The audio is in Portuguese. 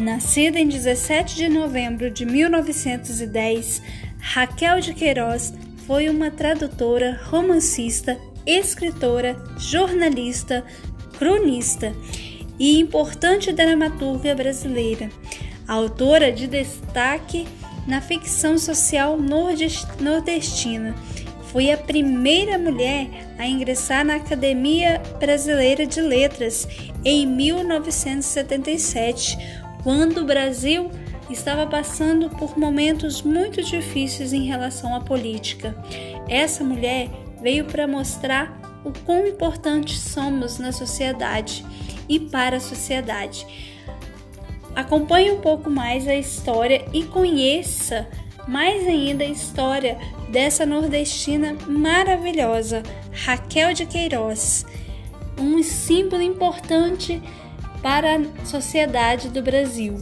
Nascida em 17 de novembro de 1910, Raquel de Queiroz foi uma tradutora, romancista, escritora, jornalista, cronista e importante dramaturga brasileira, autora de destaque na ficção social nordestina. Foi a primeira mulher a ingressar na Academia Brasileira de Letras em 1977, quando o Brasil estava passando por momentos muito difíceis em relação à política. Essa mulher veio para mostrar o quão importantes somos na sociedade e para a sociedade. Acompanhe um pouco mais a história e conheça mais ainda a história dessa nordestina maravilhosa, Raquel de Queiroz, um símbolo importante para a sociedade do Brasil.